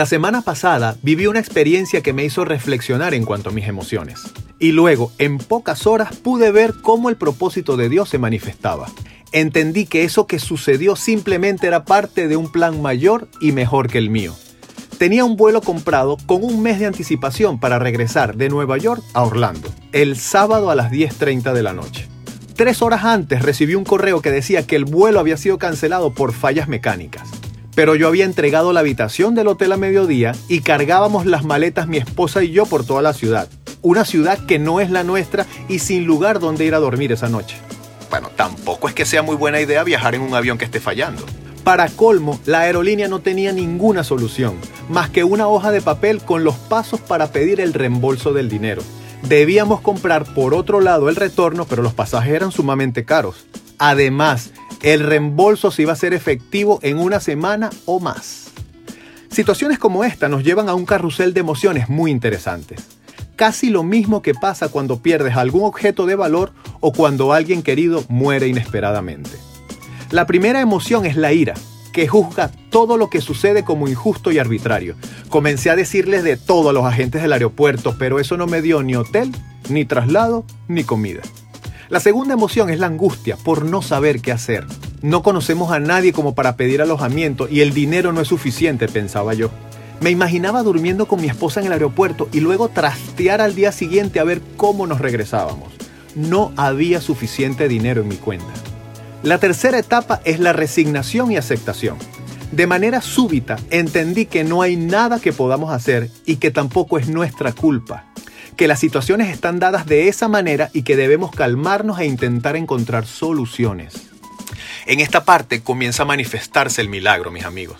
La semana pasada viví una experiencia que me hizo reflexionar en cuanto a mis emociones. Y luego, en pocas horas, pude ver cómo el propósito de Dios se manifestaba. Entendí que eso que sucedió simplemente era parte de un plan mayor y mejor que el mío. Tenía un vuelo comprado con un mes de anticipación para regresar de Nueva York a Orlando, el sábado a las 10.30 de la noche. Tres horas antes recibí un correo que decía que el vuelo había sido cancelado por fallas mecánicas. Pero yo había entregado la habitación del hotel a mediodía y cargábamos las maletas mi esposa y yo por toda la ciudad. Una ciudad que no es la nuestra y sin lugar donde ir a dormir esa noche. Bueno, tampoco es que sea muy buena idea viajar en un avión que esté fallando. Para colmo, la aerolínea no tenía ninguna solución, más que una hoja de papel con los pasos para pedir el reembolso del dinero. Debíamos comprar por otro lado el retorno, pero los pasajes eran sumamente caros. Además, el reembolso se iba a ser efectivo en una semana o más. Situaciones como esta nos llevan a un carrusel de emociones muy interesantes. Casi lo mismo que pasa cuando pierdes algún objeto de valor o cuando alguien querido muere inesperadamente. La primera emoción es la ira, que juzga todo lo que sucede como injusto y arbitrario. Comencé a decirles de todo a los agentes del aeropuerto, pero eso no me dio ni hotel, ni traslado, ni comida. La segunda emoción es la angustia por no saber qué hacer. No conocemos a nadie como para pedir alojamiento y el dinero no es suficiente, pensaba yo. Me imaginaba durmiendo con mi esposa en el aeropuerto y luego trastear al día siguiente a ver cómo nos regresábamos. No había suficiente dinero en mi cuenta. La tercera etapa es la resignación y aceptación. De manera súbita entendí que no hay nada que podamos hacer y que tampoco es nuestra culpa. Que las situaciones están dadas de esa manera y que debemos calmarnos e intentar encontrar soluciones. En esta parte comienza a manifestarse el milagro, mis amigos.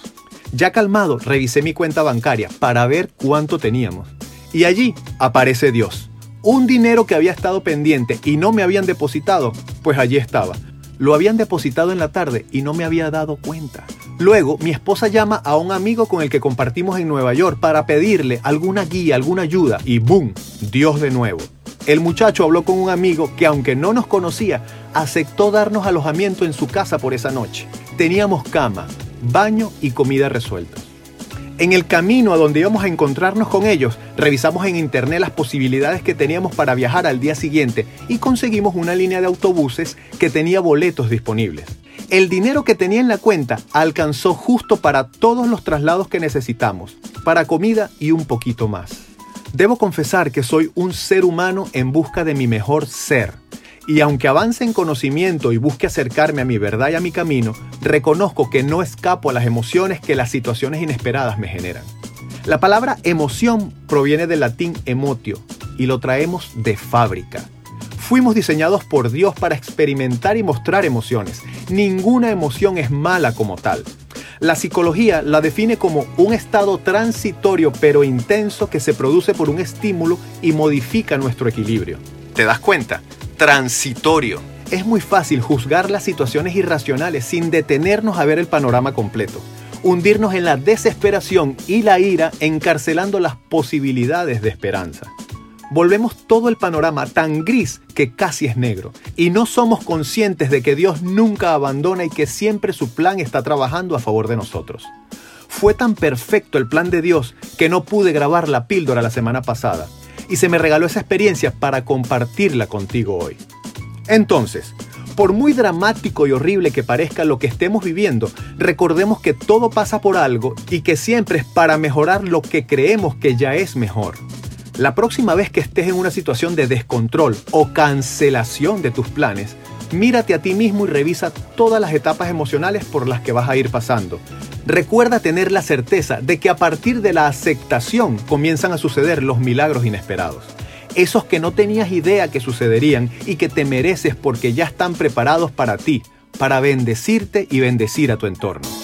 Ya calmado, revisé mi cuenta bancaria para ver cuánto teníamos. Y allí aparece Dios. Un dinero que había estado pendiente y no me habían depositado, pues allí estaba lo habían depositado en la tarde y no me había dado cuenta. Luego, mi esposa llama a un amigo con el que compartimos en Nueva York para pedirle alguna guía, alguna ayuda y ¡boom! Dios de nuevo. El muchacho habló con un amigo que aunque no nos conocía, aceptó darnos alojamiento en su casa por esa noche. Teníamos cama, baño y comida resueltos. En el camino a donde íbamos a encontrarnos con ellos, revisamos en internet las posibilidades que teníamos para viajar al día siguiente y conseguimos una línea de autobuses que tenía boletos disponibles. El dinero que tenía en la cuenta alcanzó justo para todos los traslados que necesitamos, para comida y un poquito más. Debo confesar que soy un ser humano en busca de mi mejor ser y aunque avance en conocimiento y busque acercarme a mi verdad y a mi camino, reconozco que no escapo a las emociones que las situaciones inesperadas me generan. La palabra emoción proviene del latín emotio y lo traemos de fábrica. Fuimos diseñados por Dios para experimentar y mostrar emociones. Ninguna emoción es mala como tal. La psicología la define como un estado transitorio pero intenso que se produce por un estímulo y modifica nuestro equilibrio. ¿Te das cuenta? transitorio. Es muy fácil juzgar las situaciones irracionales sin detenernos a ver el panorama completo, hundirnos en la desesperación y la ira encarcelando las posibilidades de esperanza. Volvemos todo el panorama tan gris que casi es negro y no somos conscientes de que Dios nunca abandona y que siempre su plan está trabajando a favor de nosotros. Fue tan perfecto el plan de Dios que no pude grabar la píldora la semana pasada y se me regaló esa experiencia para compartirla contigo hoy. Entonces, por muy dramático y horrible que parezca lo que estemos viviendo, recordemos que todo pasa por algo y que siempre es para mejorar lo que creemos que ya es mejor. La próxima vez que estés en una situación de descontrol o cancelación de tus planes, mírate a ti mismo y revisa todas las etapas emocionales por las que vas a ir pasando Recuerda tener la certeza de que a partir de la aceptación comienzan a suceder los milagros inesperados. Esos que no tenías idea que sucederían y que te mereces porque ya están preparados para ti, para bendecirte y bendecir a tu entorno.